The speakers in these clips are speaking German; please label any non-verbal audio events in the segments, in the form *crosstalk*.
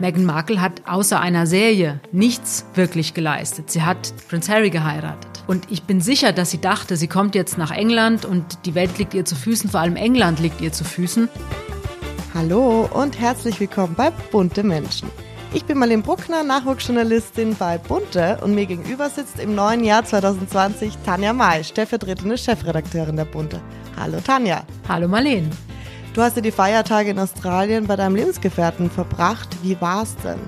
Meghan Markle hat außer einer Serie nichts wirklich geleistet. Sie hat Prince Harry geheiratet. Und ich bin sicher, dass sie dachte, sie kommt jetzt nach England und die Welt liegt ihr zu Füßen, vor allem England liegt ihr zu Füßen. Hallo und herzlich willkommen bei Bunte Menschen. Ich bin Marlene Bruckner, Nachwuchsjournalistin bei Bunte und mir gegenüber sitzt im neuen Jahr 2020 Tanja May, stellvertretende Chefredakteurin der Bunte. Hallo Tanja. Hallo Marlene. Du hast ja die Feiertage in Australien bei deinem Lebensgefährten verbracht. Wie war's denn?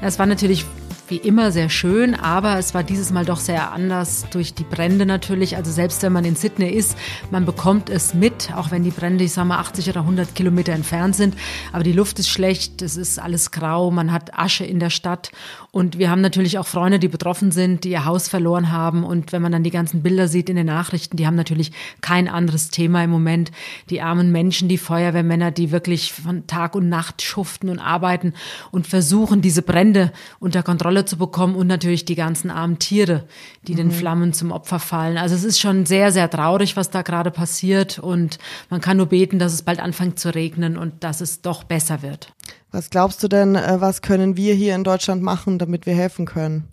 Es war natürlich wie immer sehr schön, aber es war dieses Mal doch sehr anders durch die Brände natürlich. Also selbst wenn man in Sydney ist, man bekommt es mit, auch wenn die Brände, ich sag mal, 80 oder 100 Kilometer entfernt sind. Aber die Luft ist schlecht, es ist alles grau, man hat Asche in der Stadt. Und wir haben natürlich auch Freunde, die betroffen sind, die ihr Haus verloren haben. Und wenn man dann die ganzen Bilder sieht in den Nachrichten, die haben natürlich kein anderes Thema im Moment. Die armen Menschen, die Feuerwehrmänner, die wirklich von Tag und Nacht schuften und arbeiten und versuchen, diese Brände unter Kontrolle zu bekommen und natürlich die ganzen armen Tiere, die mhm. den Flammen zum Opfer fallen. Also es ist schon sehr, sehr traurig, was da gerade passiert und man kann nur beten, dass es bald anfängt zu regnen und dass es doch besser wird. Was glaubst du denn, äh, was können wir hier in Deutschland machen, damit wir helfen können?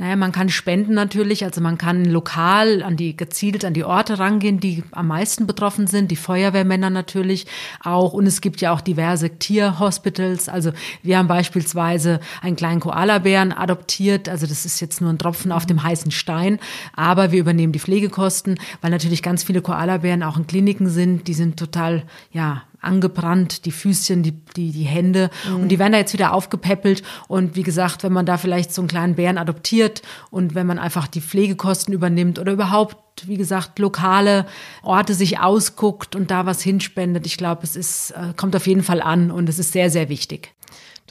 Naja, man kann spenden natürlich, also man kann lokal an die, gezielt an die Orte rangehen, die am meisten betroffen sind, die Feuerwehrmänner natürlich auch. Und es gibt ja auch diverse Tierhospitals. Also wir haben beispielsweise einen kleinen Koalabären adoptiert. Also das ist jetzt nur ein Tropfen auf dem heißen Stein. Aber wir übernehmen die Pflegekosten, weil natürlich ganz viele Koalabären auch in Kliniken sind. Die sind total, ja, angebrannt, die Füßchen, die, die, die Hände. Mhm. Und die werden da jetzt wieder aufgepäppelt. Und wie gesagt, wenn man da vielleicht so einen kleinen Bären adoptiert und wenn man einfach die Pflegekosten übernimmt oder überhaupt, wie gesagt, lokale Orte sich ausguckt und da was hinspendet, ich glaube, es ist, äh, kommt auf jeden Fall an und es ist sehr, sehr wichtig.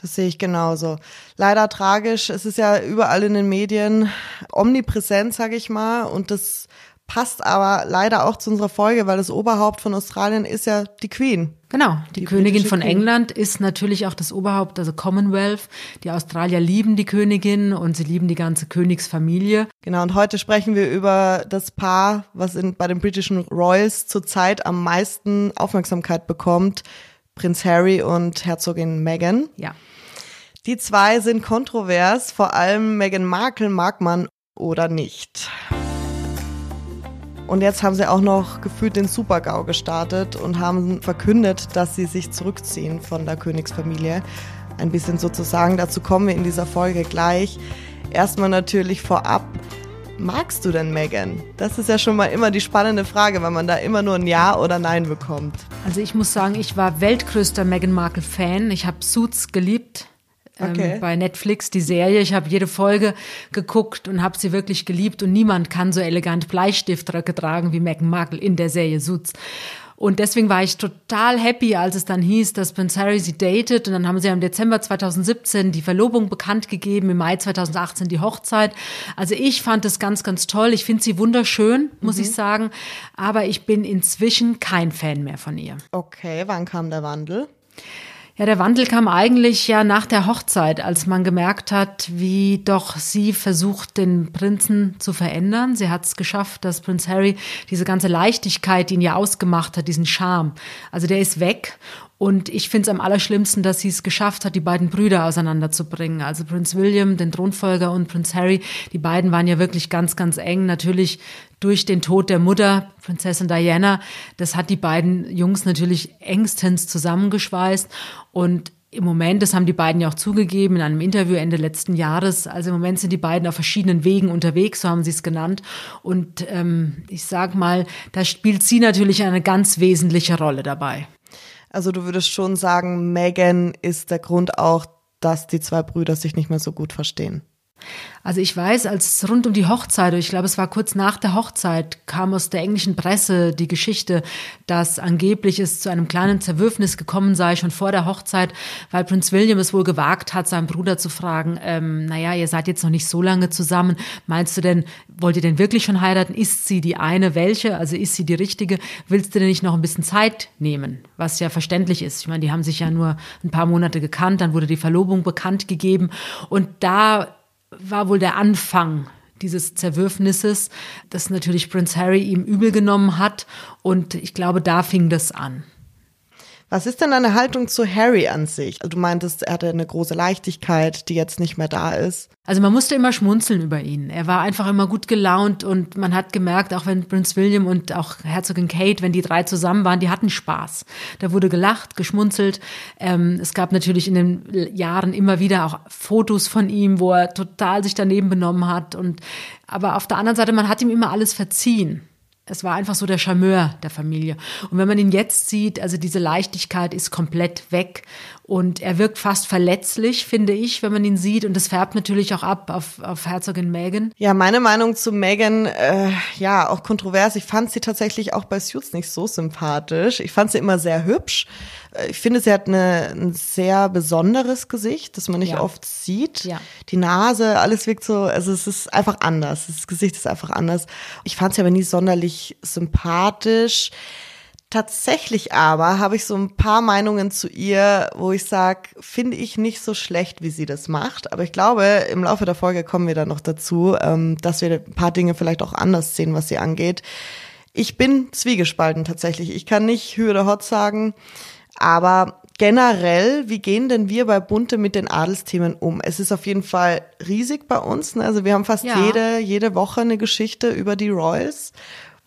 Das sehe ich genauso. Leider tragisch. Es ist ja überall in den Medien omnipräsent, sage ich mal. Und das passt aber leider auch zu unserer Folge, weil das Oberhaupt von Australien ist ja die Queen. Genau, die, die Königin von Queen. England ist natürlich auch das Oberhaupt, also Commonwealth. Die Australier lieben die Königin und sie lieben die ganze Königsfamilie. Genau, und heute sprechen wir über das Paar, was in, bei den britischen Royals zurzeit am meisten Aufmerksamkeit bekommt, Prinz Harry und Herzogin Meghan. Ja. Die zwei sind kontrovers, vor allem Meghan Markle mag man oder nicht. Und jetzt haben sie auch noch gefühlt den Super-GAU gestartet und haben verkündet, dass sie sich zurückziehen von der Königsfamilie. Ein bisschen sozusagen, dazu kommen wir in dieser Folge gleich. Erstmal natürlich vorab, magst du denn Megan? Das ist ja schon mal immer die spannende Frage, weil man da immer nur ein Ja oder Nein bekommt. Also ich muss sagen, ich war weltgrößter Meghan Markle Fan. Ich habe Suits geliebt. Ähm, okay. bei Netflix, die Serie. Ich habe jede Folge geguckt und habe sie wirklich geliebt und niemand kann so elegant Bleistiftröcke tragen wie Meghan Markle in der Serie Suits. Und deswegen war ich total happy, als es dann hieß, dass Prince Harry sie datet. Und dann haben sie im Dezember 2017 die Verlobung bekannt gegeben, im Mai 2018 die Hochzeit. Also ich fand es ganz, ganz toll. Ich finde sie wunderschön, muss mhm. ich sagen. Aber ich bin inzwischen kein Fan mehr von ihr. Okay, wann kam der Wandel? Ja, der Wandel kam eigentlich ja nach der Hochzeit, als man gemerkt hat, wie doch sie versucht, den Prinzen zu verändern. Sie hat es geschafft, dass Prinz Harry diese ganze Leichtigkeit, die ihn ja ausgemacht hat, diesen Charme, also der ist weg. Und ich finde es am allerschlimmsten, dass sie es geschafft hat, die beiden Brüder auseinanderzubringen. Also Prinz William, den Thronfolger, und Prinz Harry. Die beiden waren ja wirklich ganz, ganz eng. Natürlich durch den Tod der Mutter, Prinzessin Diana. Das hat die beiden Jungs natürlich engstens zusammengeschweißt. Und im Moment, das haben die beiden ja auch zugegeben in einem Interview Ende letzten Jahres, also im Moment sind die beiden auf verschiedenen Wegen unterwegs, so haben sie es genannt. Und ähm, ich sag mal, da spielt sie natürlich eine ganz wesentliche Rolle dabei. Also du würdest schon sagen, Megan ist der Grund auch, dass die zwei Brüder sich nicht mehr so gut verstehen. Also ich weiß, als rund um die Hochzeit, ich glaube, es war kurz nach der Hochzeit, kam aus der englischen Presse die Geschichte, dass angeblich es zu einem kleinen Zerwürfnis gekommen sei, schon vor der Hochzeit, weil Prinz William es wohl gewagt hat, seinen Bruder zu fragen, ähm, naja, ihr seid jetzt noch nicht so lange zusammen, meinst du denn, wollt ihr denn wirklich schon heiraten? Ist sie die eine welche? Also ist sie die richtige? Willst du denn nicht noch ein bisschen Zeit nehmen? Was ja verständlich ist. Ich meine, die haben sich ja nur ein paar Monate gekannt, dann wurde die Verlobung bekannt gegeben und da war wohl der Anfang dieses Zerwürfnisses, das natürlich Prince Harry ihm übel genommen hat. Und ich glaube, da fing das an. Was ist denn deine Haltung zu Harry an sich? Also du meintest, er hatte eine große Leichtigkeit, die jetzt nicht mehr da ist. Also man musste immer schmunzeln über ihn. Er war einfach immer gut gelaunt und man hat gemerkt, auch wenn Prince William und auch Herzogin Kate, wenn die drei zusammen waren, die hatten Spaß. Da wurde gelacht, geschmunzelt. Ähm, es gab natürlich in den Jahren immer wieder auch Fotos von ihm, wo er total sich daneben benommen hat. Und aber auf der anderen Seite, man hat ihm immer alles verziehen. Es war einfach so der Charmeur der Familie. Und wenn man ihn jetzt sieht, also diese Leichtigkeit ist komplett weg. Und er wirkt fast verletzlich, finde ich, wenn man ihn sieht. Und das färbt natürlich auch ab auf, auf Herzogin Meghan. Ja, meine Meinung zu Meghan, äh, ja, auch kontrovers. Ich fand sie tatsächlich auch bei Suits nicht so sympathisch. Ich fand sie immer sehr hübsch. Äh, ich finde, sie hat eine, ein sehr besonderes Gesicht, das man nicht ja. oft sieht. Ja. Die Nase, alles wirkt so, also es ist einfach anders. Das Gesicht ist einfach anders. Ich fand sie aber nie sonderlich sympathisch. Tatsächlich aber habe ich so ein paar Meinungen zu ihr, wo ich sage, finde ich nicht so schlecht, wie sie das macht. Aber ich glaube, im Laufe der Folge kommen wir dann noch dazu, ähm, dass wir ein paar Dinge vielleicht auch anders sehen, was sie angeht. Ich bin zwiegespalten tatsächlich. Ich kann nicht Hü oder Hot sagen, aber generell, wie gehen denn wir bei Bunte mit den Adelsthemen um? Es ist auf jeden Fall riesig bei uns. Ne? Also wir haben fast ja. jede, jede Woche eine Geschichte über die Royals.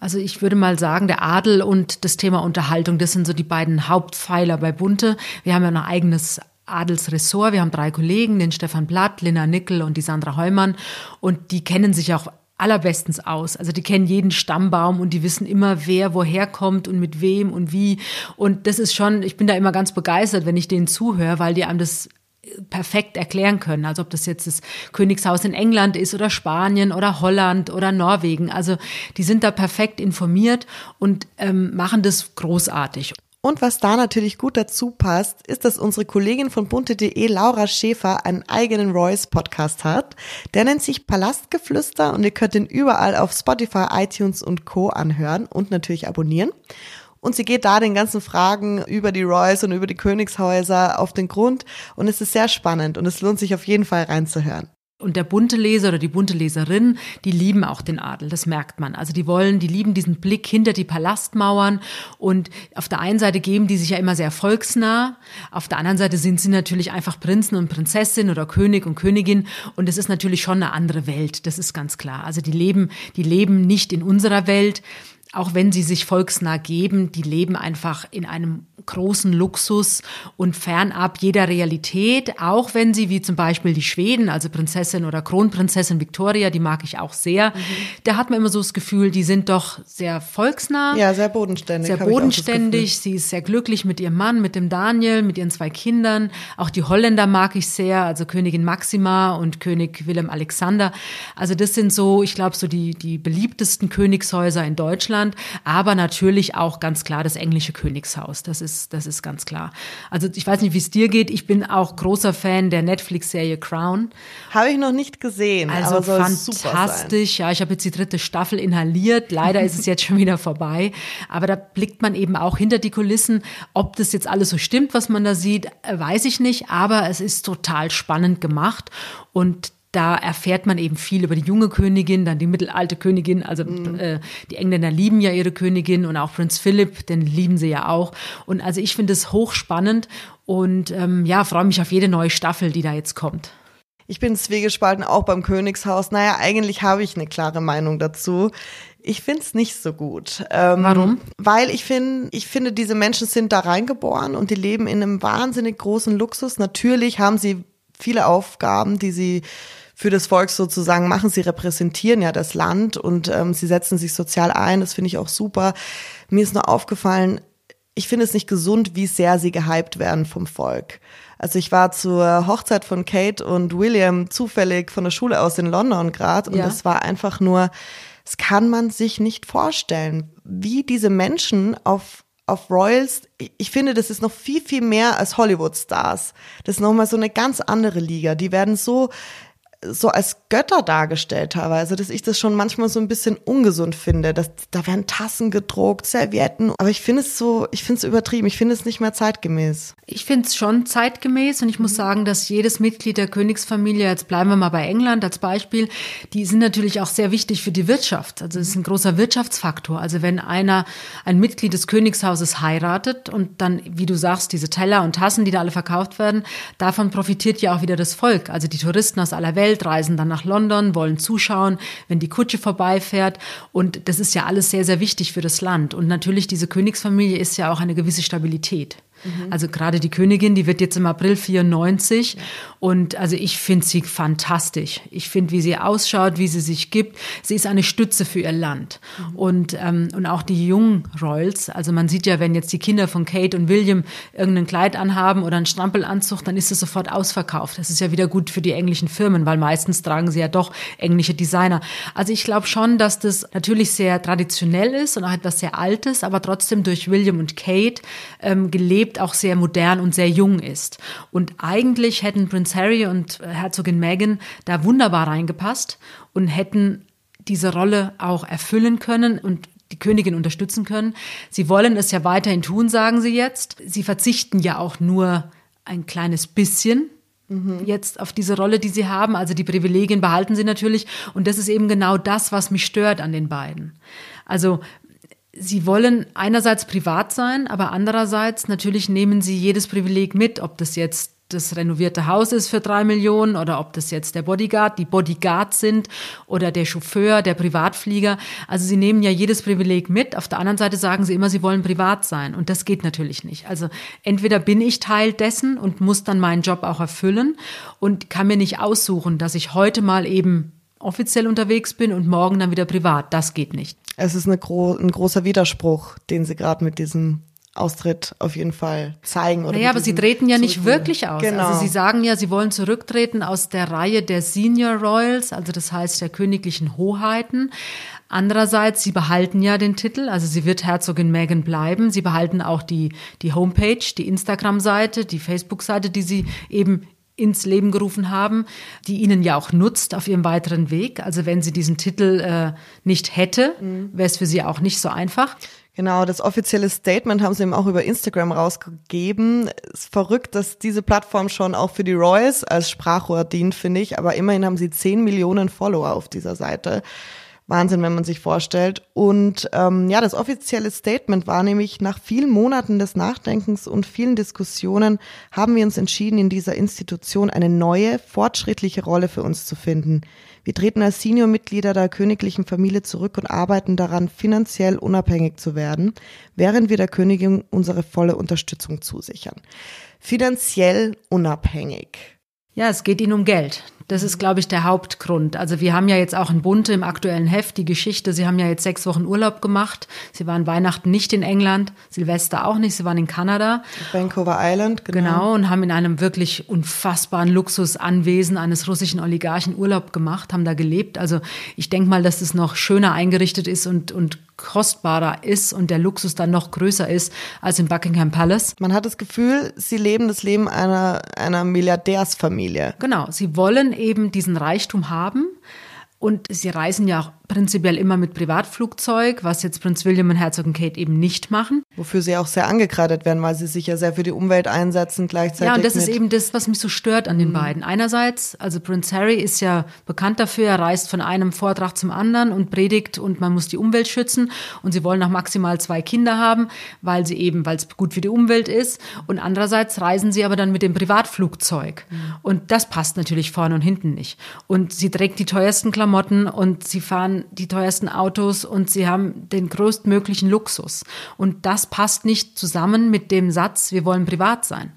Also ich würde mal sagen, der Adel und das Thema Unterhaltung, das sind so die beiden Hauptpfeiler bei Bunte. Wir haben ja ein eigenes Adelsressort. Wir haben drei Kollegen, den Stefan Blatt, Lina Nickel und die Sandra Heumann. Und die kennen sich auch allerbestens aus. Also die kennen jeden Stammbaum und die wissen immer, wer woher kommt und mit wem und wie. Und das ist schon, ich bin da immer ganz begeistert, wenn ich denen zuhöre, weil die einem das perfekt erklären können. Also ob das jetzt das Königshaus in England ist oder Spanien oder Holland oder Norwegen. Also die sind da perfekt informiert und ähm, machen das großartig. Und was da natürlich gut dazu passt, ist, dass unsere Kollegin von bunte.de, Laura Schäfer, einen eigenen Royce-Podcast hat. Der nennt sich Palastgeflüster und ihr könnt ihn überall auf Spotify, iTunes und Co. anhören und natürlich abonnieren. Und sie geht da den ganzen Fragen über die Royals und über die Königshäuser auf den Grund. Und es ist sehr spannend und es lohnt sich auf jeden Fall reinzuhören. Und der bunte Leser oder die bunte Leserin, die lieben auch den Adel, das merkt man. Also die wollen, die lieben diesen Blick hinter die Palastmauern und auf der einen Seite geben die sich ja immer sehr volksnah, auf der anderen Seite sind sie natürlich einfach Prinzen und Prinzessin oder König und Königin und es ist natürlich schon eine andere Welt, das ist ganz klar. Also die leben, die leben nicht in unserer Welt, auch wenn sie sich volksnah geben, die leben einfach in einem großen Luxus und fernab jeder Realität, auch wenn sie wie zum Beispiel die Schweden, also Prinzessin oder Kronprinzessin Victoria, die mag ich auch sehr, mhm. da hat man immer so das Gefühl, die sind doch sehr volksnah. Ja, sehr bodenständig. Sehr bodenständig. Sie ist sehr glücklich mit ihrem Mann, mit dem Daniel, mit ihren zwei Kindern. Auch die Holländer mag ich sehr, also Königin Maxima und König Willem Alexander. Also das sind so, ich glaube, so die, die beliebtesten Königshäuser in Deutschland, aber natürlich auch ganz klar das englische Königshaus. Das ist ist, das ist ganz klar. Also ich weiß nicht, wie es dir geht. Ich bin auch großer Fan der Netflix-Serie Crown. Habe ich noch nicht gesehen. Also fantastisch. Ja, ich habe jetzt die dritte Staffel inhaliert. Leider ist es *laughs* jetzt schon wieder vorbei. Aber da blickt man eben auch hinter die Kulissen. Ob das jetzt alles so stimmt, was man da sieht, äh, weiß ich nicht. Aber es ist total spannend gemacht. Und da erfährt man eben viel über die junge Königin, dann die mittelalte Königin. Also mhm. äh, die Engländer lieben ja ihre Königin und auch Prinz Philipp, den lieben sie ja auch. Und also ich finde es hochspannend und ähm, ja, freue mich auf jede neue Staffel, die da jetzt kommt. Ich bin zwiegespalten auch beim Königshaus. Naja, eigentlich habe ich eine klare Meinung dazu. Ich finde es nicht so gut. Ähm, Warum? Weil ich finde, ich finde, diese Menschen sind da reingeboren und die leben in einem wahnsinnig großen Luxus. Natürlich haben sie viele Aufgaben, die sie für das Volk sozusagen machen. Sie repräsentieren ja das Land und ähm, sie setzen sich sozial ein. Das finde ich auch super. Mir ist nur aufgefallen, ich finde es nicht gesund, wie sehr sie gehypt werden vom Volk. Also ich war zur Hochzeit von Kate und William zufällig von der Schule aus in London gerade und es war einfach nur, das kann man sich nicht vorstellen, wie diese Menschen auf auf Royals, ich finde, das ist noch viel, viel mehr als Hollywood-Stars. Das ist nochmal so eine ganz andere Liga. Die werden so so als Götter dargestellt teilweise, dass ich das schon manchmal so ein bisschen ungesund finde. Dass, da werden Tassen gedruckt, Servietten. Aber ich finde es so, ich finde es übertrieben. Ich finde es nicht mehr zeitgemäß. Ich finde es schon zeitgemäß und ich muss sagen, dass jedes Mitglied der Königsfamilie, jetzt bleiben wir mal bei England als Beispiel, die sind natürlich auch sehr wichtig für die Wirtschaft. Also es ist ein großer Wirtschaftsfaktor. Also wenn einer, ein Mitglied des Königshauses heiratet und dann, wie du sagst, diese Teller und Tassen, die da alle verkauft werden, davon profitiert ja auch wieder das Volk. Also die Touristen aus aller Welt Welt, reisen dann nach London, wollen zuschauen, wenn die Kutsche vorbeifährt. Und das ist ja alles sehr, sehr wichtig für das Land. Und natürlich, diese Königsfamilie ist ja auch eine gewisse Stabilität. Mhm. Also gerade die Königin, die wird jetzt im April 94 ja. und also ich finde sie fantastisch. Ich finde, wie sie ausschaut, wie sie sich gibt. Sie ist eine Stütze für ihr Land. Mhm. Und, ähm, und auch die jungen Royals, also man sieht ja, wenn jetzt die Kinder von Kate und William irgendein Kleid anhaben oder einen Strampelanzug, dann ist es sofort ausverkauft. Das ist ja wieder gut für die englischen Firmen, weil meistens tragen sie ja doch englische Designer. Also ich glaube schon, dass das natürlich sehr traditionell ist und auch etwas sehr Altes, aber trotzdem durch William und Kate ähm, gelebt lebt, auch sehr modern und sehr jung ist. Und eigentlich hätten Prince Harry und Herzogin Meghan da wunderbar reingepasst und hätten diese Rolle auch erfüllen können und die Königin unterstützen können. Sie wollen es ja weiterhin tun, sagen sie jetzt. Sie verzichten ja auch nur ein kleines bisschen mhm. jetzt auf diese Rolle, die sie haben. Also die Privilegien behalten sie natürlich. Und das ist eben genau das, was mich stört an den beiden. Also Sie wollen einerseits privat sein, aber andererseits natürlich nehmen sie jedes Privileg mit, ob das jetzt das renovierte Haus ist für drei Millionen oder ob das jetzt der Bodyguard, die Bodyguards sind oder der Chauffeur, der Privatflieger. Also sie nehmen ja jedes Privileg mit. Auf der anderen Seite sagen sie immer, sie wollen privat sein. Und das geht natürlich nicht. Also entweder bin ich Teil dessen und muss dann meinen Job auch erfüllen und kann mir nicht aussuchen, dass ich heute mal eben offiziell unterwegs bin und morgen dann wieder privat. Das geht nicht es ist gro ein großer Widerspruch, den sie gerade mit diesem Austritt auf jeden Fall zeigen. Oder naja, aber sie treten ja nicht wirklich aus. Genau. Also sie sagen ja, sie wollen zurücktreten aus der Reihe der Senior Royals, also das heißt der königlichen Hoheiten. Andererseits, sie behalten ja den Titel, also sie wird Herzogin Meghan bleiben. Sie behalten auch die, die Homepage, die Instagram-Seite, die Facebook-Seite, die sie eben ins Leben gerufen haben, die ihnen ja auch nutzt auf ihrem weiteren Weg. Also wenn sie diesen Titel äh, nicht hätte, mhm. wäre es für sie auch nicht so einfach. Genau, das offizielle Statement haben sie eben auch über Instagram rausgegeben. Es ist verrückt, dass diese Plattform schon auch für die Royals als Sprachrohr dient, finde ich. Aber immerhin haben sie 10 Millionen Follower auf dieser Seite. Wahnsinn, wenn man sich vorstellt. Und ähm, ja, das offizielle Statement war nämlich, nach vielen Monaten des Nachdenkens und vielen Diskussionen haben wir uns entschieden, in dieser Institution eine neue, fortschrittliche Rolle für uns zu finden. Wir treten als Senior-Mitglieder der königlichen Familie zurück und arbeiten daran, finanziell unabhängig zu werden, während wir der Königin unsere volle Unterstützung zusichern. Finanziell unabhängig. Ja, es geht ihnen um Geld. Das ist, glaube ich, der Hauptgrund. Also wir haben ja jetzt auch in Bunte im aktuellen Heft die Geschichte. Sie haben ja jetzt sechs Wochen Urlaub gemacht. Sie waren Weihnachten nicht in England, Silvester auch nicht. Sie waren in Kanada. Vancouver Island, genau. Genau, und haben in einem wirklich unfassbaren Luxusanwesen eines russischen Oligarchen Urlaub gemacht, haben da gelebt. Also ich denke mal, dass es noch schöner eingerichtet ist und, und kostbarer ist und der Luxus dann noch größer ist als im Buckingham Palace. Man hat das Gefühl, sie leben das Leben einer, einer Milliardärsfamilie. Genau, sie wollen eben diesen Reichtum haben und sie reisen ja auch prinzipiell immer mit Privatflugzeug, was jetzt Prinz William und Herzogin Kate eben nicht machen. Wofür sie auch sehr angekreidet werden, weil sie sich ja sehr für die Umwelt einsetzen gleichzeitig. Ja, und das ist eben das, was mich so stört an den mhm. beiden. Einerseits, also Prinz Harry ist ja bekannt dafür, er reist von einem Vortrag zum anderen und predigt und man muss die Umwelt schützen und sie wollen auch maximal zwei Kinder haben, weil sie eben, weil es gut für die Umwelt ist. Und andererseits reisen sie aber dann mit dem Privatflugzeug. Mhm. Und das passt natürlich vorne und hinten nicht. Und sie trägt die teuersten Klamotten und sie fahren die teuersten Autos und sie haben den größtmöglichen Luxus. Und das passt nicht zusammen mit dem Satz, wir wollen privat sein.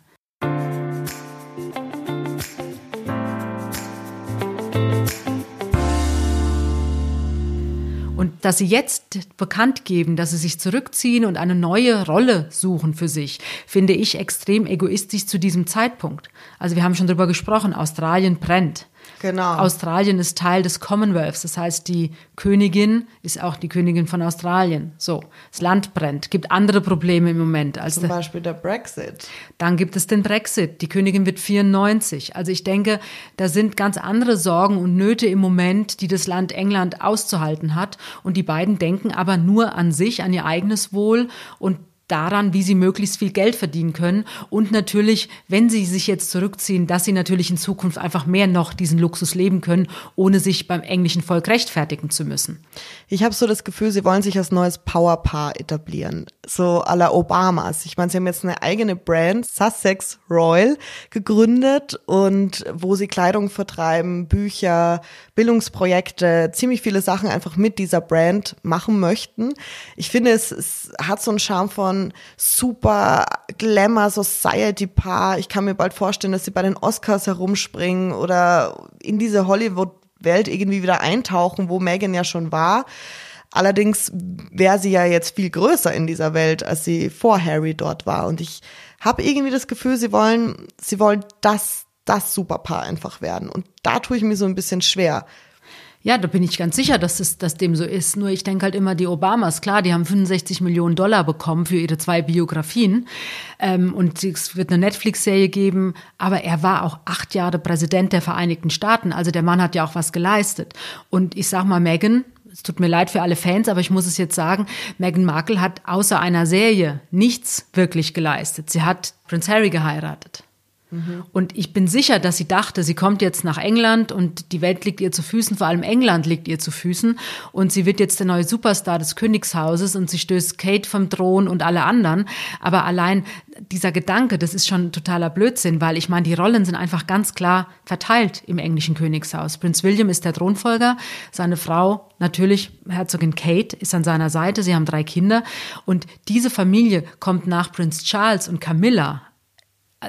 Und dass sie jetzt bekannt geben, dass sie sich zurückziehen und eine neue Rolle suchen für sich, finde ich extrem egoistisch zu diesem Zeitpunkt. Also wir haben schon darüber gesprochen, Australien brennt. Genau. Australien ist Teil des Commonwealths. Das heißt, die Königin ist auch die Königin von Australien. So, das Land brennt. Gibt andere Probleme im Moment. Als Zum Beispiel der Brexit. Dann gibt es den Brexit. Die Königin wird 94. Also ich denke, da sind ganz andere Sorgen und Nöte im Moment, die das Land England auszuhalten hat. Und die beiden denken aber nur an sich, an ihr eigenes Wohl und daran, wie sie möglichst viel Geld verdienen können und natürlich, wenn sie sich jetzt zurückziehen, dass sie natürlich in Zukunft einfach mehr noch diesen Luxus leben können, ohne sich beim englischen Volk rechtfertigen zu müssen. Ich habe so das Gefühl, sie wollen sich als neues Powerpaar etablieren, so à la Obamas. Ich meine, sie haben jetzt eine eigene Brand, Sussex Royal, gegründet und wo sie Kleidung vertreiben, Bücher, Bildungsprojekte, ziemlich viele Sachen einfach mit dieser Brand machen möchten. Ich finde, es, es hat so einen Charme von von super Glamour Society Paar. Ich kann mir bald vorstellen, dass sie bei den Oscars herumspringen oder in diese Hollywood Welt irgendwie wieder eintauchen, wo Megan ja schon war. Allerdings wäre sie ja jetzt viel größer in dieser Welt, als sie vor Harry dort war. Und ich habe irgendwie das Gefühl, sie wollen, sie wollen das, das Superpaar einfach werden. Und da tue ich mir so ein bisschen schwer. Ja, da bin ich ganz sicher, dass es dass dem so ist. Nur ich denke halt immer, die Obamas, klar, die haben 65 Millionen Dollar bekommen für ihre zwei Biografien. Ähm, und es wird eine Netflix-Serie geben. Aber er war auch acht Jahre Präsident der Vereinigten Staaten. Also der Mann hat ja auch was geleistet. Und ich sag mal, Megan, es tut mir leid für alle Fans, aber ich muss es jetzt sagen, Meghan Markle hat außer einer Serie nichts wirklich geleistet. Sie hat Prince Harry geheiratet. Und ich bin sicher, dass sie dachte, sie kommt jetzt nach England und die Welt liegt ihr zu Füßen, vor allem England liegt ihr zu Füßen und sie wird jetzt der neue Superstar des Königshauses und sie stößt Kate vom Thron und alle anderen. Aber allein dieser Gedanke, das ist schon totaler Blödsinn, weil ich meine, die Rollen sind einfach ganz klar verteilt im englischen Königshaus. Prinz William ist der Thronfolger, seine Frau natürlich Herzogin Kate ist an seiner Seite, sie haben drei Kinder und diese Familie kommt nach Prinz Charles und Camilla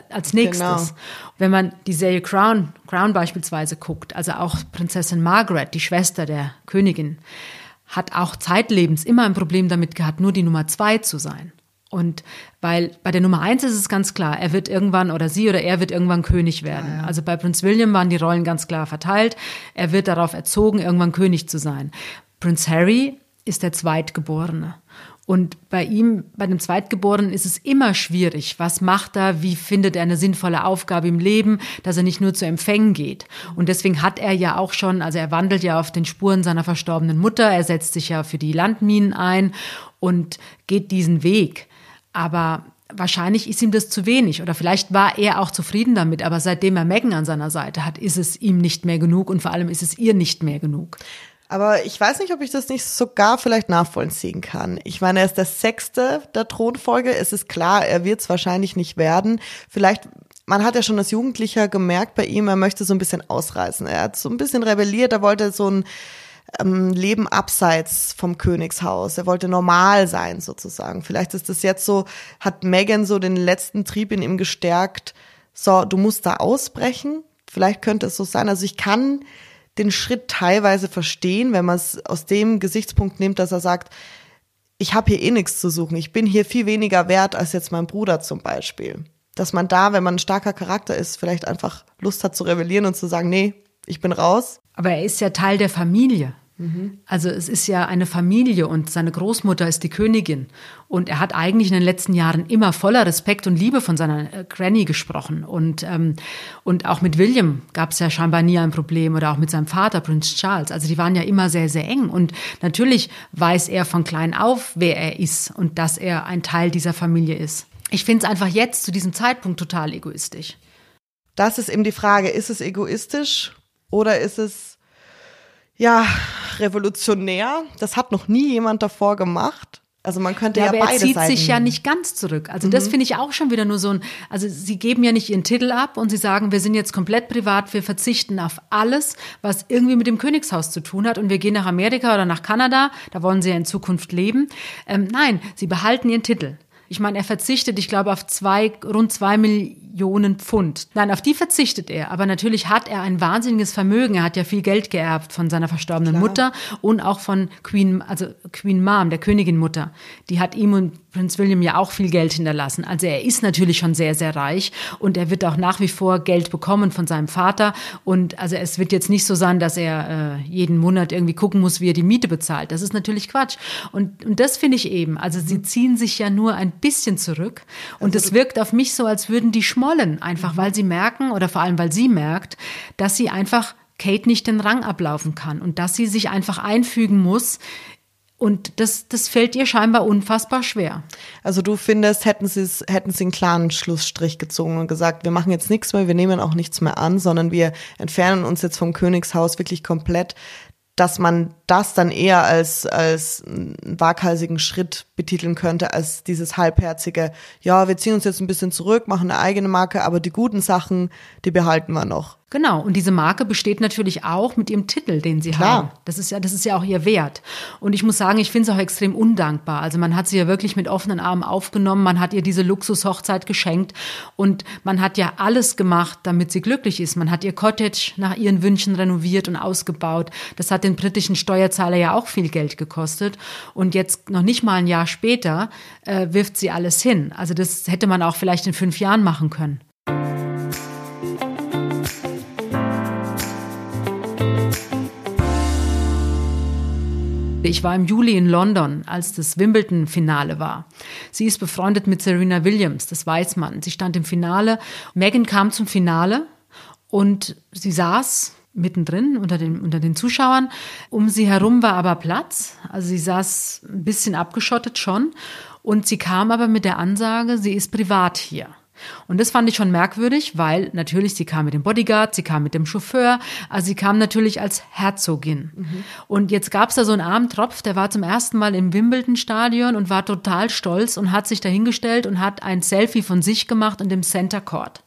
als nächstes. Genau. Wenn man die Serie Crown, Crown beispielsweise guckt, also auch Prinzessin Margaret, die Schwester der Königin, hat auch zeitlebens immer ein Problem damit gehabt, nur die Nummer zwei zu sein. Und weil bei der Nummer eins ist es ganz klar, er wird irgendwann oder sie oder er wird irgendwann König werden. Ja, ja. Also bei Prinz William waren die Rollen ganz klar verteilt. Er wird darauf erzogen, irgendwann König zu sein. Prinz Harry ist der Zweitgeborene. Und bei ihm, bei dem Zweitgeborenen, ist es immer schwierig. Was macht er? Wie findet er eine sinnvolle Aufgabe im Leben, dass er nicht nur zu Empfängen geht? Und deswegen hat er ja auch schon, also er wandelt ja auf den Spuren seiner verstorbenen Mutter. Er setzt sich ja für die Landminen ein und geht diesen Weg. Aber wahrscheinlich ist ihm das zu wenig oder vielleicht war er auch zufrieden damit, aber seitdem er Megan an seiner Seite hat, ist es ihm nicht mehr genug und vor allem ist es ihr nicht mehr genug. Aber ich weiß nicht, ob ich das nicht sogar vielleicht nachvollziehen kann. Ich meine, er ist der Sechste der Thronfolge. Es ist klar, er wird es wahrscheinlich nicht werden. Vielleicht, man hat ja schon als Jugendlicher gemerkt bei ihm, er möchte so ein bisschen ausreißen. Er hat so ein bisschen rebelliert, er wollte so ein ähm, Leben abseits vom Königshaus. Er wollte normal sein sozusagen. Vielleicht ist das jetzt so, hat Megan so den letzten Trieb in ihm gestärkt. So, du musst da ausbrechen. Vielleicht könnte es so sein. Also ich kann den Schritt teilweise verstehen, wenn man es aus dem Gesichtspunkt nimmt, dass er sagt, ich habe hier eh nichts zu suchen, ich bin hier viel weniger wert als jetzt mein Bruder zum Beispiel. Dass man da, wenn man ein starker Charakter ist, vielleicht einfach Lust hat zu rebellieren und zu sagen, nee, ich bin raus. Aber er ist ja Teil der Familie. Also es ist ja eine Familie und seine Großmutter ist die Königin. Und er hat eigentlich in den letzten Jahren immer voller Respekt und Liebe von seiner äh, Granny gesprochen. Und, ähm, und auch mit William gab es ja scheinbar nie ein Problem oder auch mit seinem Vater, Prinz Charles. Also die waren ja immer sehr, sehr eng. Und natürlich weiß er von klein auf, wer er ist und dass er ein Teil dieser Familie ist. Ich finde es einfach jetzt zu diesem Zeitpunkt total egoistisch. Das ist eben die Frage, ist es egoistisch oder ist es ja, revolutionär. Das hat noch nie jemand davor gemacht. Also man könnte ja, ja aber beide er zieht Seiten sich ja nicht ganz zurück. Also mhm. das finde ich auch schon wieder nur so ein, also sie geben ja nicht ihren Titel ab und sie sagen, wir sind jetzt komplett privat, wir verzichten auf alles, was irgendwie mit dem Königshaus zu tun hat und wir gehen nach Amerika oder nach Kanada, da wollen sie ja in Zukunft leben. Ähm, nein, sie behalten ihren Titel. Ich meine, er verzichtet, ich glaube, auf zwei, rund zwei Millionen Pfund. Nein, auf die verzichtet er. Aber natürlich hat er ein wahnsinniges Vermögen. Er hat ja viel Geld geerbt von seiner verstorbenen Klar. Mutter und auch von Queen, also Queen Mom, der Königin Mutter. Die hat ihm und Prinz William ja auch viel Geld hinterlassen. Also er ist natürlich schon sehr, sehr reich und er wird auch nach wie vor Geld bekommen von seinem Vater. Und also es wird jetzt nicht so sein, dass er äh, jeden Monat irgendwie gucken muss, wie er die Miete bezahlt. Das ist natürlich Quatsch. Und, und das finde ich eben. Also sie ziehen sich ja nur ein bisschen zurück. Und es also wirkt auf mich so, als würden die schmollen, einfach weil sie merken oder vor allem weil sie merkt, dass sie einfach Kate nicht den Rang ablaufen kann und dass sie sich einfach einfügen muss und das, das fällt ihr scheinbar unfassbar schwer. Also du findest, hätten sie hätten sie einen klaren Schlussstrich gezogen und gesagt, wir machen jetzt nichts mehr, wir nehmen auch nichts mehr an, sondern wir entfernen uns jetzt vom Königshaus wirklich komplett, dass man das dann eher als, als einen waghalsigen Schritt betiteln könnte, als dieses halbherzige, ja, wir ziehen uns jetzt ein bisschen zurück, machen eine eigene Marke, aber die guten Sachen, die behalten wir noch. Genau, und diese Marke besteht natürlich auch mit ihrem Titel, den sie Klar. haben. Das ist ja, das ist ja auch ihr Wert. Und ich muss sagen, ich finde es auch extrem undankbar. Also man hat sie ja wirklich mit offenen Armen aufgenommen, man hat ihr diese Luxushochzeit geschenkt und man hat ja alles gemacht, damit sie glücklich ist. Man hat ihr Cottage nach ihren Wünschen renoviert und ausgebaut. Das hat den britischen Steuerzahler ja auch viel Geld gekostet. Und jetzt noch nicht mal ein Jahr später äh, wirft sie alles hin. Also das hätte man auch vielleicht in fünf Jahren machen können. Ich war im Juli in London, als das Wimbledon-Finale war. Sie ist befreundet mit Serena Williams, das weiß man. Sie stand im Finale. Megan kam zum Finale und sie saß mittendrin unter den, unter den Zuschauern. Um sie herum war aber Platz. Also sie saß ein bisschen abgeschottet schon. Und sie kam aber mit der Ansage, sie ist privat hier. Und das fand ich schon merkwürdig, weil natürlich sie kam mit dem Bodyguard, sie kam mit dem Chauffeur, also sie kam natürlich als Herzogin. Mhm. Und jetzt gab es da so einen armen Tropf, der war zum ersten Mal im Wimbledon-Stadion und war total stolz und hat sich dahingestellt und hat ein Selfie von sich gemacht und dem Center Court.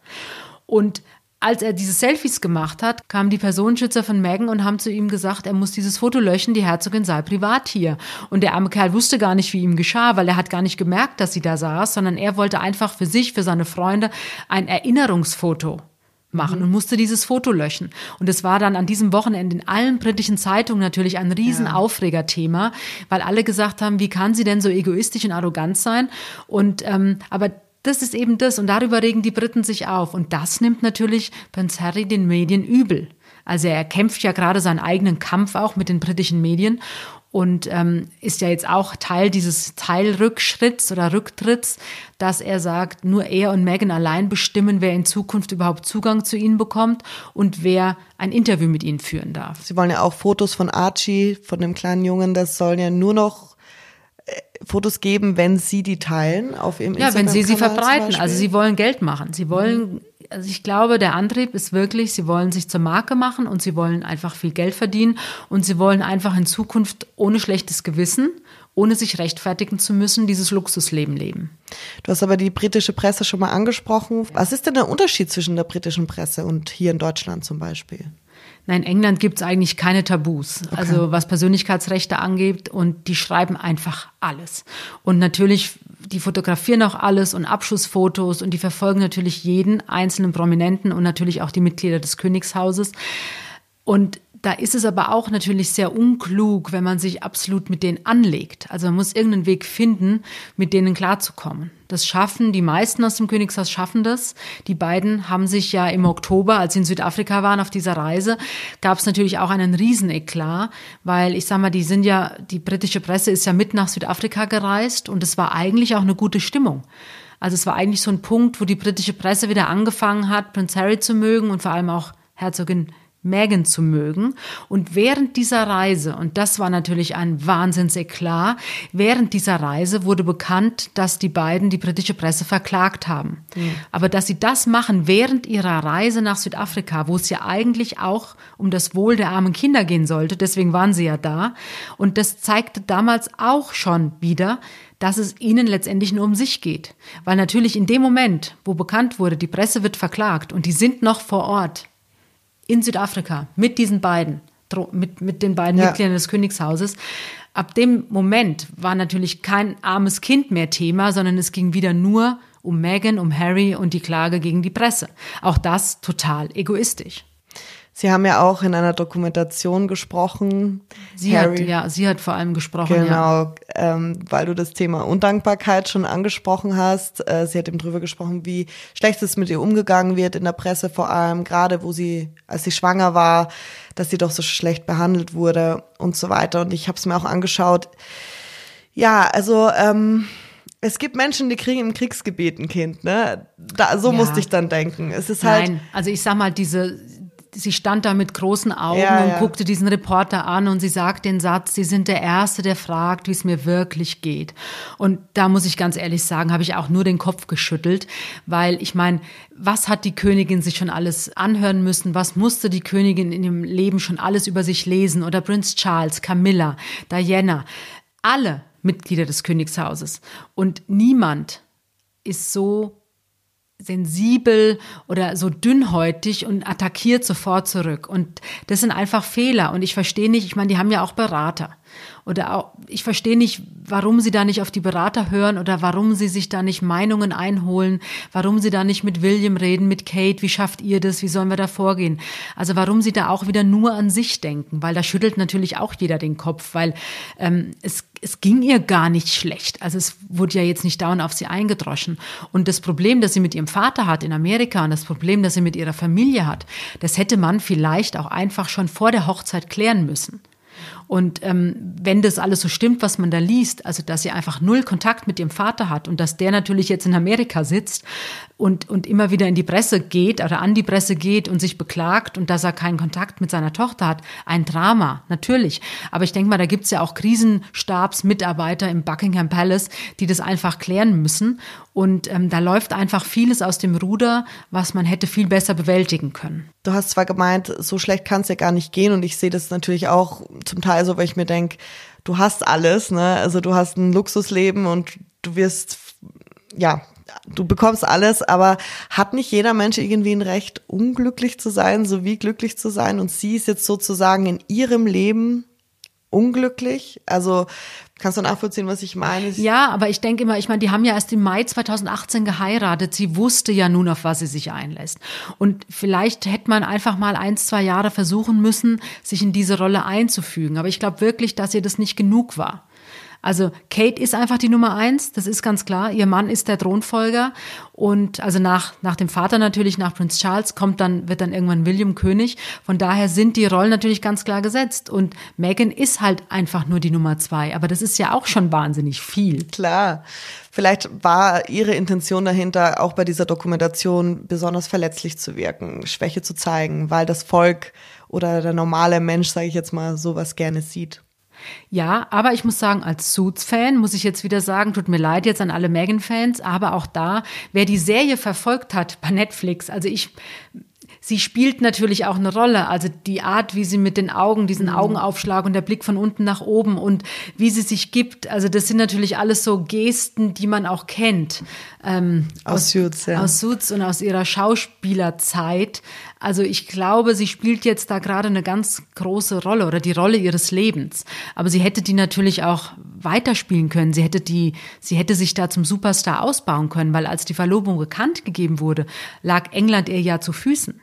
Und als er diese Selfies gemacht hat, kamen die Personenschützer von Megan und haben zu ihm gesagt, er muss dieses Foto löschen, die Herzogin sei privat hier. Und der arme Kerl wusste gar nicht, wie ihm geschah, weil er hat gar nicht gemerkt, dass sie da saß, sondern er wollte einfach für sich, für seine Freunde ein Erinnerungsfoto machen mhm. und musste dieses Foto löschen. Und es war dann an diesem Wochenende in allen britischen Zeitungen natürlich ein riesen ja. Aufregerthema, weil alle gesagt haben, wie kann sie denn so egoistisch und arrogant sein? Und ähm, aber das ist eben das und darüber regen die Briten sich auf und das nimmt natürlich Prince Harry den Medien übel. Also er kämpft ja gerade seinen eigenen Kampf auch mit den britischen Medien und ähm, ist ja jetzt auch Teil dieses Teilrückschritts oder Rücktritts, dass er sagt, nur er und Meghan allein bestimmen, wer in Zukunft überhaupt Zugang zu ihnen bekommt und wer ein Interview mit ihnen führen darf. Sie wollen ja auch Fotos von Archie, von dem kleinen Jungen, das sollen ja nur noch Fotos geben, wenn sie die teilen auf ihrem Instagram. Ja, wenn sie sie verbreiten. Also sie wollen Geld machen. Sie wollen, also ich glaube, der Antrieb ist wirklich, sie wollen sich zur Marke machen und sie wollen einfach viel Geld verdienen und sie wollen einfach in Zukunft ohne schlechtes Gewissen, ohne sich rechtfertigen zu müssen, dieses Luxusleben leben. Du hast aber die britische Presse schon mal angesprochen. Was ist denn der Unterschied zwischen der britischen Presse und hier in Deutschland zum Beispiel? Nein, in England gibt es eigentlich keine Tabus. Okay. Also was Persönlichkeitsrechte angeht und die schreiben einfach alles. Und natürlich, die fotografieren auch alles und Abschussfotos und die verfolgen natürlich jeden einzelnen Prominenten und natürlich auch die Mitglieder des Königshauses. Und da ist es aber auch natürlich sehr unklug, wenn man sich absolut mit denen anlegt. Also man muss irgendeinen Weg finden, mit denen klarzukommen. Das schaffen, die meisten aus dem Königshaus schaffen das. Die beiden haben sich ja im Oktober, als sie in Südafrika waren, auf dieser Reise, gab es natürlich auch einen Rieseneklat, weil ich sag mal, die sind ja, die britische Presse ist ja mit nach Südafrika gereist und es war eigentlich auch eine gute Stimmung. Also es war eigentlich so ein Punkt, wo die britische Presse wieder angefangen hat, Prince Harry zu mögen und vor allem auch Herzogin Megan zu mögen. Und während dieser Reise, und das war natürlich ein Wahnsinnseklar, während dieser Reise wurde bekannt, dass die beiden die britische Presse verklagt haben. Mhm. Aber dass sie das machen während ihrer Reise nach Südafrika, wo es ja eigentlich auch um das Wohl der armen Kinder gehen sollte, deswegen waren sie ja da. Und das zeigte damals auch schon wieder, dass es ihnen letztendlich nur um sich geht. Weil natürlich in dem Moment, wo bekannt wurde, die Presse wird verklagt und die sind noch vor Ort, in Südafrika mit diesen beiden, mit, mit den beiden ja. Mitgliedern des Königshauses. Ab dem Moment war natürlich kein armes Kind mehr Thema, sondern es ging wieder nur um Meghan, um Harry und die Klage gegen die Presse. Auch das total egoistisch. Sie haben ja auch in einer Dokumentation gesprochen. Sie Harry, hat, ja, sie hat vor allem gesprochen. Genau, ja. ähm, weil du das Thema Undankbarkeit schon angesprochen hast. Äh, sie hat eben drüber gesprochen, wie schlecht es mit ihr umgegangen wird in der Presse, vor allem gerade, wo sie, als sie schwanger war, dass sie doch so schlecht behandelt wurde und so weiter. Und ich habe es mir auch angeschaut. Ja, also ähm, es gibt Menschen, die kriegen im Kriegsgebiet ein Kind, ne? Da, so ja. musste ich dann denken. Es ist halt. Nein, also ich sag mal, diese sie stand da mit großen Augen ja, und ja. guckte diesen Reporter an und sie sagt den Satz, Sie sind der Erste, der fragt, wie es mir wirklich geht. Und da muss ich ganz ehrlich sagen, habe ich auch nur den Kopf geschüttelt, weil ich meine, was hat die Königin sich schon alles anhören müssen? Was musste die Königin in ihrem Leben schon alles über sich lesen? Oder Prince Charles, Camilla, Diana, alle Mitglieder des Königshauses. Und niemand ist so sensibel oder so dünnhäutig und attackiert sofort zurück. Und das sind einfach Fehler. Und ich verstehe nicht, ich meine, die haben ja auch Berater. Oder auch, ich verstehe nicht, warum sie da nicht auf die Berater hören oder warum sie sich da nicht Meinungen einholen, warum sie da nicht mit William reden, mit Kate, wie schafft ihr das, wie sollen wir da vorgehen? Also warum sie da auch wieder nur an sich denken, weil da schüttelt natürlich auch jeder den Kopf, weil ähm, es, es ging ihr gar nicht schlecht. Also es wurde ja jetzt nicht dauernd auf sie eingedroschen. Und das Problem, das sie mit ihrem Vater hat in Amerika und das Problem, das sie mit ihrer Familie hat, das hätte man vielleicht auch einfach schon vor der Hochzeit klären müssen. Und ähm, wenn das alles so stimmt, was man da liest, also dass sie einfach null Kontakt mit ihrem Vater hat und dass der natürlich jetzt in Amerika sitzt und, und immer wieder in die Presse geht oder an die Presse geht und sich beklagt und dass er keinen Kontakt mit seiner Tochter hat, ein Drama, natürlich. Aber ich denke mal, da gibt's ja auch Krisenstabsmitarbeiter im Buckingham Palace, die das einfach klären müssen. Und ähm, da läuft einfach vieles aus dem Ruder, was man hätte viel besser bewältigen können. Du hast zwar gemeint, so schlecht kann es ja gar nicht gehen und ich sehe das natürlich auch zum Teil so, weil ich mir denke, du hast alles, ne? Also du hast ein Luxusleben und du wirst, ja, du bekommst alles, aber hat nicht jeder Mensch irgendwie ein Recht, unglücklich zu sein, sowie glücklich zu sein? Und sie ist jetzt sozusagen in ihrem Leben unglücklich. Also Kannst du nachvollziehen, was ich meine? Ja, aber ich denke immer, ich meine, die haben ja erst im Mai 2018 geheiratet. Sie wusste ja nun, auf was sie sich einlässt. Und vielleicht hätte man einfach mal ein, zwei Jahre versuchen müssen, sich in diese Rolle einzufügen. Aber ich glaube wirklich, dass ihr das nicht genug war. Also Kate ist einfach die Nummer eins, das ist ganz klar. Ihr Mann ist der Thronfolger und also nach, nach dem Vater natürlich, nach Prinz Charles, kommt dann, wird dann irgendwann William König. Von daher sind die Rollen natürlich ganz klar gesetzt. Und Meghan ist halt einfach nur die Nummer zwei. Aber das ist ja auch schon wahnsinnig viel. Klar. Vielleicht war ihre Intention dahinter, auch bei dieser Dokumentation besonders verletzlich zu wirken, Schwäche zu zeigen, weil das Volk oder der normale Mensch, sage ich jetzt mal, sowas gerne sieht. Ja, aber ich muss sagen, als Suits-Fan muss ich jetzt wieder sagen, tut mir leid jetzt an alle Megan-Fans, aber auch da, wer die Serie verfolgt hat bei Netflix, also ich sie spielt natürlich auch eine Rolle. Also die Art, wie sie mit den Augen, diesen mhm. Augenaufschlag und der Blick von unten nach oben und wie sie sich gibt. Also das sind natürlich alles so Gesten, die man auch kennt. Ähm, aus, aus Suits, ja. Aus Suits und aus ihrer Schauspielerzeit. Also ich glaube, sie spielt jetzt da gerade eine ganz große Rolle oder die Rolle ihres Lebens. Aber sie hätte die natürlich auch weiterspielen können. Sie hätte die, sie hätte sich da zum Superstar ausbauen können, weil als die Verlobung bekannt gegeben wurde, lag England ihr ja zu Füßen.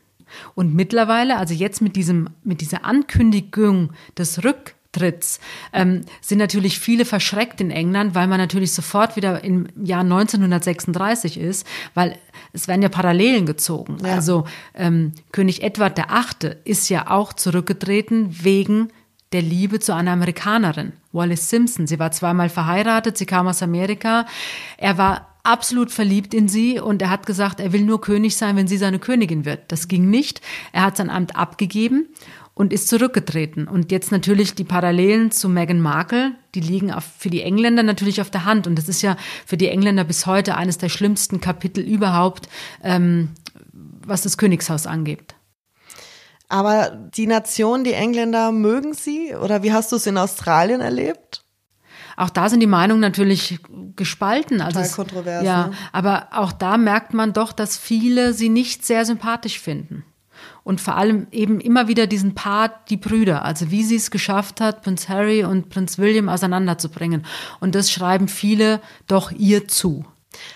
Und mittlerweile, also jetzt mit diesem, mit dieser Ankündigung des Rücktritts, ähm, sind natürlich viele verschreckt in England, weil man natürlich sofort wieder im Jahr 1936 ist, weil es werden ja Parallelen gezogen. Ja. Also ähm, König Edward VIII. ist ja auch zurückgetreten wegen der Liebe zu einer Amerikanerin, Wallis Simpson. Sie war zweimal verheiratet, sie kam aus Amerika. Er war absolut verliebt in sie und er hat gesagt, er will nur König sein, wenn sie seine Königin wird. Das ging nicht. Er hat sein Amt abgegeben und ist zurückgetreten. Und jetzt natürlich die Parallelen zu Meghan Markle, die liegen auf, für die Engländer natürlich auf der Hand. Und das ist ja für die Engländer bis heute eines der schlimmsten Kapitel überhaupt, ähm, was das Königshaus angeht. Aber die Nation, die Engländer, mögen sie? Oder wie hast du es in Australien erlebt? Auch da sind die Meinungen natürlich gespalten. Also Total kontrovers. Ja, ne? aber auch da merkt man doch, dass viele sie nicht sehr sympathisch finden. Und vor allem eben immer wieder diesen Part, die Brüder, also wie sie es geschafft hat, Prinz Harry und Prinz William auseinanderzubringen. Und das schreiben viele doch ihr zu.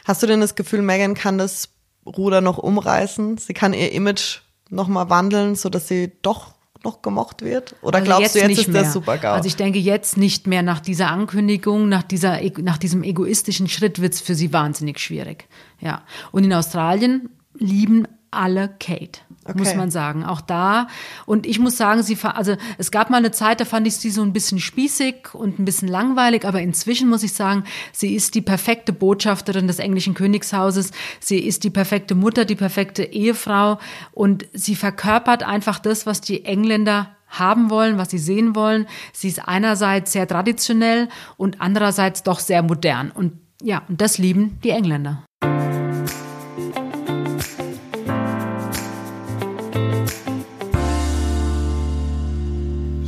Hast du denn das Gefühl, Meghan kann das Ruder noch umreißen? Sie kann ihr Image nochmal wandeln, sodass sie doch noch gemocht wird? Oder also glaubst jetzt du, jetzt ist mehr. der Super-GAU? Also ich denke jetzt nicht mehr nach dieser Ankündigung, nach, dieser, nach diesem egoistischen Schritt wird es für sie wahnsinnig schwierig. Ja. Und in Australien lieben alle Kate, okay. muss man sagen. Auch da. Und ich muss sagen, sie, also es gab mal eine Zeit, da fand ich sie so ein bisschen spießig und ein bisschen langweilig, aber inzwischen muss ich sagen, sie ist die perfekte Botschafterin des englischen Königshauses. Sie ist die perfekte Mutter, die perfekte Ehefrau und sie verkörpert einfach das, was die Engländer haben wollen, was sie sehen wollen. Sie ist einerseits sehr traditionell und andererseits doch sehr modern. Und ja, und das lieben die Engländer.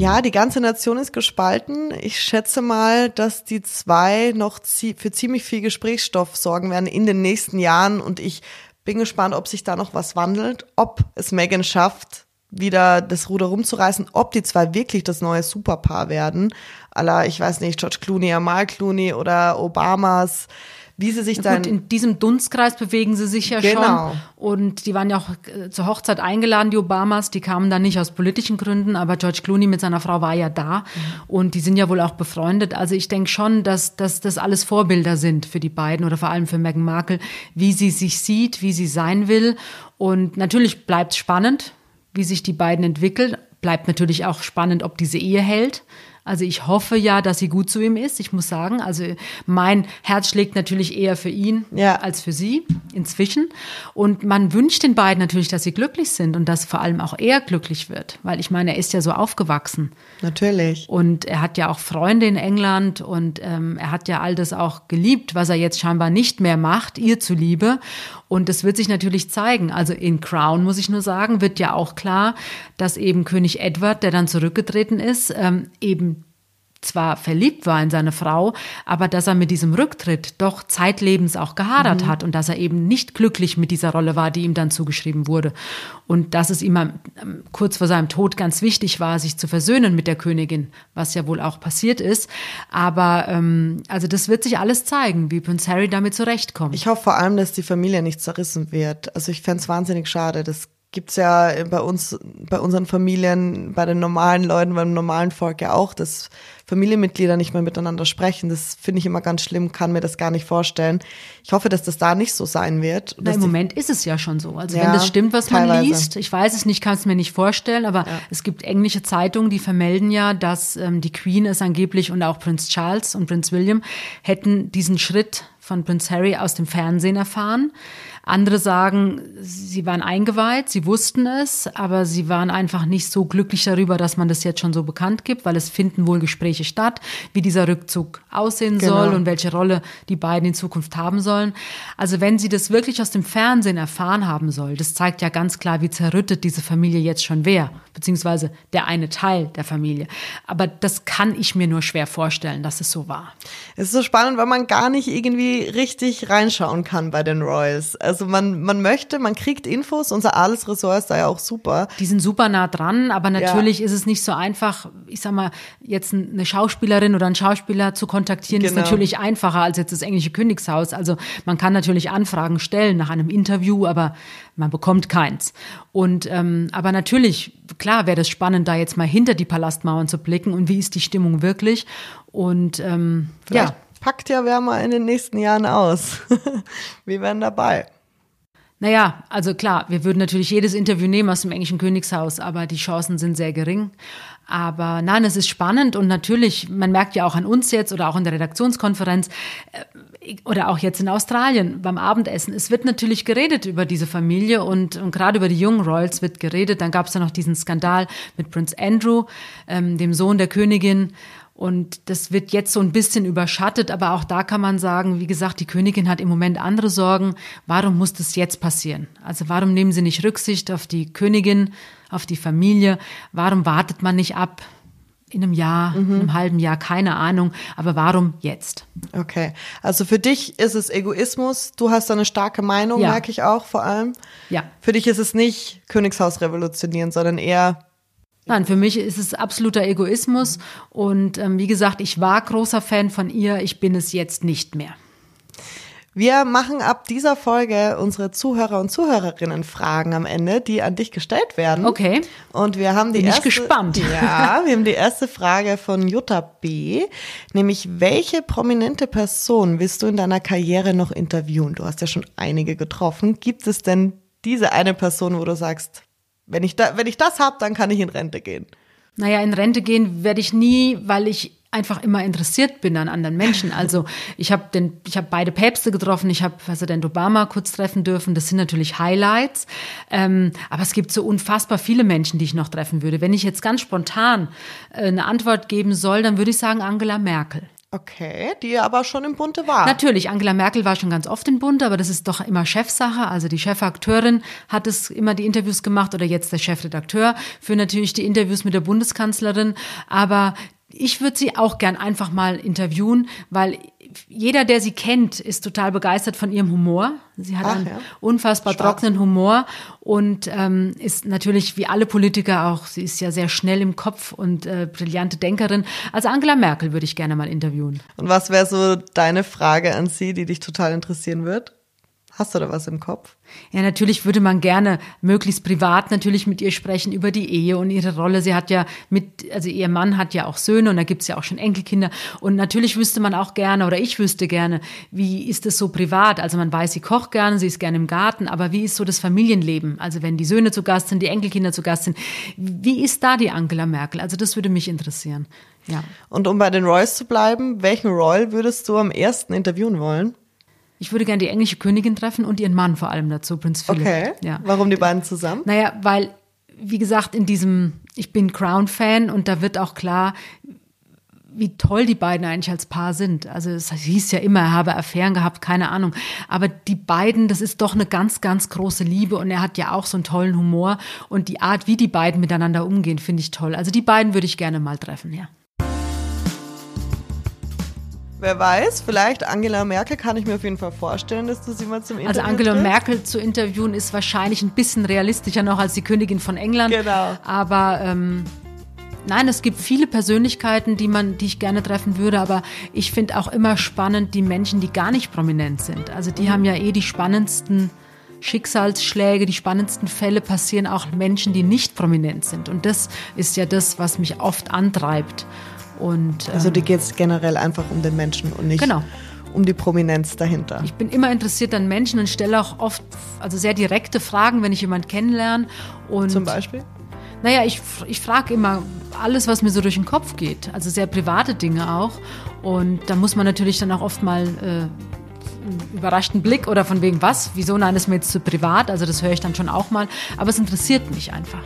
Ja, die ganze Nation ist gespalten. Ich schätze mal, dass die zwei noch für ziemlich viel Gesprächsstoff sorgen werden in den nächsten Jahren und ich bin gespannt, ob sich da noch was wandelt, ob es Megan schafft, wieder das Ruder rumzureißen, ob die zwei wirklich das neue Superpaar werden. Aller, ich weiß nicht, George Clooney, Amal Clooney oder Obamas wie sie sich dann. Gut, in diesem Dunstkreis bewegen sie sich ja genau. schon. Und die waren ja auch äh, zur Hochzeit eingeladen, die Obamas. Die kamen dann nicht aus politischen Gründen, aber George Clooney mit seiner Frau war ja da. Mhm. Und die sind ja wohl auch befreundet. Also ich denke schon, dass, dass das alles Vorbilder sind für die beiden oder vor allem für Meghan Markle, wie sie sich sieht, wie sie sein will. Und natürlich bleibt spannend, wie sich die beiden entwickeln. Bleibt natürlich auch spannend, ob diese Ehe hält. Also ich hoffe ja, dass sie gut zu ihm ist. Ich muss sagen, also mein Herz schlägt natürlich eher für ihn ja. als für sie inzwischen. Und man wünscht den beiden natürlich, dass sie glücklich sind und dass vor allem auch er glücklich wird, weil ich meine, er ist ja so aufgewachsen. Natürlich. Und er hat ja auch Freunde in England und ähm, er hat ja all das auch geliebt, was er jetzt scheinbar nicht mehr macht, ihr zuliebe. Und das wird sich natürlich zeigen. Also in Crown, muss ich nur sagen, wird ja auch klar, dass eben König Edward, der dann zurückgetreten ist, ähm, eben zwar verliebt war in seine Frau, aber dass er mit diesem Rücktritt doch zeitlebens auch gehadert mhm. hat und dass er eben nicht glücklich mit dieser Rolle war, die ihm dann zugeschrieben wurde. Und dass es ihm ähm, kurz vor seinem Tod ganz wichtig war, sich zu versöhnen mit der Königin, was ja wohl auch passiert ist. Aber ähm, also das wird sich alles zeigen, wie Prince Harry damit zurechtkommt. Ich hoffe vor allem, dass die Familie nicht zerrissen wird. Also ich fände es wahnsinnig schade. Das gibt's ja bei uns, bei unseren Familien, bei den normalen Leuten, beim normalen Volk ja auch, dass Familienmitglieder nicht mehr miteinander sprechen. Das finde ich immer ganz schlimm, kann mir das gar nicht vorstellen. Ich hoffe, dass das da nicht so sein wird. Na, Im Moment ist es ja schon so. Also ja, wenn das stimmt, was teilweise. man liest, ich weiß es nicht, kann es mir nicht vorstellen, aber ja. es gibt englische Zeitungen, die vermelden ja, dass ähm, die Queen es angeblich und auch Prinz Charles und Prinz William hätten diesen Schritt von Prinz Harry aus dem Fernsehen erfahren. Andere sagen, sie waren eingeweiht, sie wussten es, aber sie waren einfach nicht so glücklich darüber, dass man das jetzt schon so bekannt gibt, weil es finden wohl Gespräche statt, wie dieser Rückzug aussehen genau. soll und welche Rolle die beiden in Zukunft haben sollen. Also wenn sie das wirklich aus dem Fernsehen erfahren haben soll, das zeigt ja ganz klar, wie zerrüttet diese Familie jetzt schon wäre, beziehungsweise der eine Teil der Familie. Aber das kann ich mir nur schwer vorstellen, dass es so war. Es ist so spannend, weil man gar nicht irgendwie richtig reinschauen kann bei den Royals. Also also man, man möchte, man kriegt Infos, unser Adelsressort ist da ja auch super. Die sind super nah dran, aber natürlich ja. ist es nicht so einfach, ich sag mal, jetzt eine Schauspielerin oder einen Schauspieler zu kontaktieren, genau. ist natürlich einfacher als jetzt das englische Königshaus. Also man kann natürlich Anfragen stellen nach einem Interview, aber man bekommt keins. Und ähm, aber natürlich, klar wäre das spannend, da jetzt mal hinter die Palastmauern zu blicken und wie ist die Stimmung wirklich. Und ähm, ja packt ja wärmer in den nächsten Jahren aus. *laughs* Wir werden dabei. Naja, also klar, wir würden natürlich jedes Interview nehmen aus dem englischen Königshaus, aber die Chancen sind sehr gering. Aber nein, es ist spannend und natürlich, man merkt ja auch an uns jetzt oder auch in der Redaktionskonferenz äh, oder auch jetzt in Australien beim Abendessen, es wird natürlich geredet über diese Familie und, und gerade über die jungen Royals wird geredet. Dann gab es ja noch diesen Skandal mit Prince Andrew, ähm, dem Sohn der Königin. Und das wird jetzt so ein bisschen überschattet, aber auch da kann man sagen, wie gesagt, die Königin hat im Moment andere Sorgen. Warum muss das jetzt passieren? Also warum nehmen Sie nicht Rücksicht auf die Königin, auf die Familie? Warum wartet man nicht ab? In einem Jahr, mhm. in einem halben Jahr, keine Ahnung. Aber warum jetzt? Okay. Also für dich ist es Egoismus. Du hast da eine starke Meinung, ja. merke ich auch vor allem. Ja. Für dich ist es nicht Königshaus revolutionieren, sondern eher Nein, für mich ist es absoluter Egoismus. Und ähm, wie gesagt, ich war großer Fan von ihr, ich bin es jetzt nicht mehr. Wir machen ab dieser Folge unsere Zuhörer und Zuhörerinnen Fragen am Ende, die an dich gestellt werden. Okay. Und wir haben die Bin ich erste, gespannt. Ja, wir haben die erste Frage von Jutta B. Nämlich, welche prominente Person willst du in deiner Karriere noch interviewen? Du hast ja schon einige getroffen. Gibt es denn diese eine Person, wo du sagst, wenn ich da, wenn ich das hab, dann kann ich in Rente gehen? Naja, in Rente gehen werde ich nie, weil ich einfach immer interessiert bin an anderen Menschen. *laughs* Also ich habe den, ich habe beide Päpste getroffen, ich habe Präsident Obama kurz treffen dürfen. Das sind natürlich Highlights. Ähm, aber es gibt so unfassbar viele Menschen, die ich noch treffen würde. Wenn ich jetzt ganz spontan äh, eine Antwort geben soll, dann würde ich sagen Angela Merkel. Okay, die aber schon im Bunte war. Natürlich, Angela Merkel war schon ganz oft in Bund, aber das ist doch immer Chefsache. Also die Chefakteurin hat es immer die Interviews gemacht oder jetzt der Chefredakteur für natürlich die Interviews mit der Bundeskanzlerin. Aber ich würde sie auch gern einfach mal interviewen, weil jeder, der sie kennt, ist total begeistert von ihrem Humor. Sie hat Ach, einen ja. unfassbar Schwarz. trockenen Humor und ähm, ist natürlich wie alle Politiker auch, sie ist ja sehr schnell im Kopf und äh, brillante Denkerin. Also Angela Merkel würde ich gerne mal interviewen. Und was wäre so deine Frage an sie, die dich total interessieren wird? Hast du da was im Kopf? Ja, natürlich würde man gerne möglichst privat natürlich mit ihr sprechen über die Ehe und ihre Rolle. Sie hat ja mit, also ihr Mann hat ja auch Söhne und da gibt's ja auch schon Enkelkinder. Und natürlich wüsste man auch gerne, oder ich wüsste gerne, wie ist es so privat? Also man weiß, sie kocht gerne, sie ist gerne im Garten, aber wie ist so das Familienleben? Also wenn die Söhne zu Gast sind, die Enkelkinder zu Gast sind, wie ist da die Angela Merkel? Also das würde mich interessieren. Ja. Und um bei den Royals zu bleiben, welchen Royal würdest du am ersten interviewen wollen? Ich würde gerne die englische Königin treffen und ihren Mann vor allem dazu, Prinz Philipp. Okay. Ja. Warum die beiden zusammen? Naja, weil, wie gesagt, in diesem, ich bin Crown-Fan und da wird auch klar, wie toll die beiden eigentlich als Paar sind. Also es hieß ja immer, er habe Affären gehabt, keine Ahnung. Aber die beiden, das ist doch eine ganz, ganz große Liebe und er hat ja auch so einen tollen Humor und die Art, wie die beiden miteinander umgehen, finde ich toll. Also die beiden würde ich gerne mal treffen, ja. Wer weiß, vielleicht Angela Merkel kann ich mir auf jeden Fall vorstellen, dass du sie mal zum Interview Also Angela triffst. Merkel zu interviewen ist wahrscheinlich ein bisschen realistischer noch als die Königin von England. Genau. Aber ähm, nein, es gibt viele Persönlichkeiten, die man, die ich gerne treffen würde. Aber ich finde auch immer spannend die Menschen, die gar nicht prominent sind. Also die haben ja eh die spannendsten Schicksalsschläge, die spannendsten Fälle passieren auch Menschen, die nicht prominent sind. Und das ist ja das, was mich oft antreibt. Und Also ähm, dir geht es generell einfach um den Menschen und nicht Genau. um die Prominenz dahinter. Ich bin immer interessiert an Menschen und stelle auch oft, also sehr direkte Fragen, wenn ich jemanden kennenlerne. Und Zum Beispiel? Naja, ich, ich frage immer alles, was mir so durch den Kopf geht. Also sehr private Dinge auch. Und da muss man natürlich dann auch oft mal äh, einen überraschten Blick oder von wegen was, wieso, nein, das ist mir jetzt zu privat. Also das höre ich dann schon auch mal. Aber es interessiert mich einfach.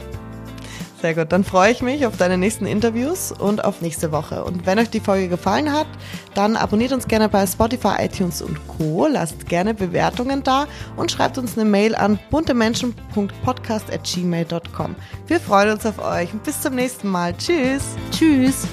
Sehr gut, dann freue ich mich auf deine nächsten Interviews und auf nächste Woche. Und wenn euch die Folge gefallen hat, dann abonniert uns gerne bei Spotify, iTunes und Co. Lasst gerne Bewertungen da und schreibt uns eine Mail an buntemenschen.podcast.gmail.com. Wir freuen uns auf euch und bis zum nächsten Mal. Tschüss! Tschüss!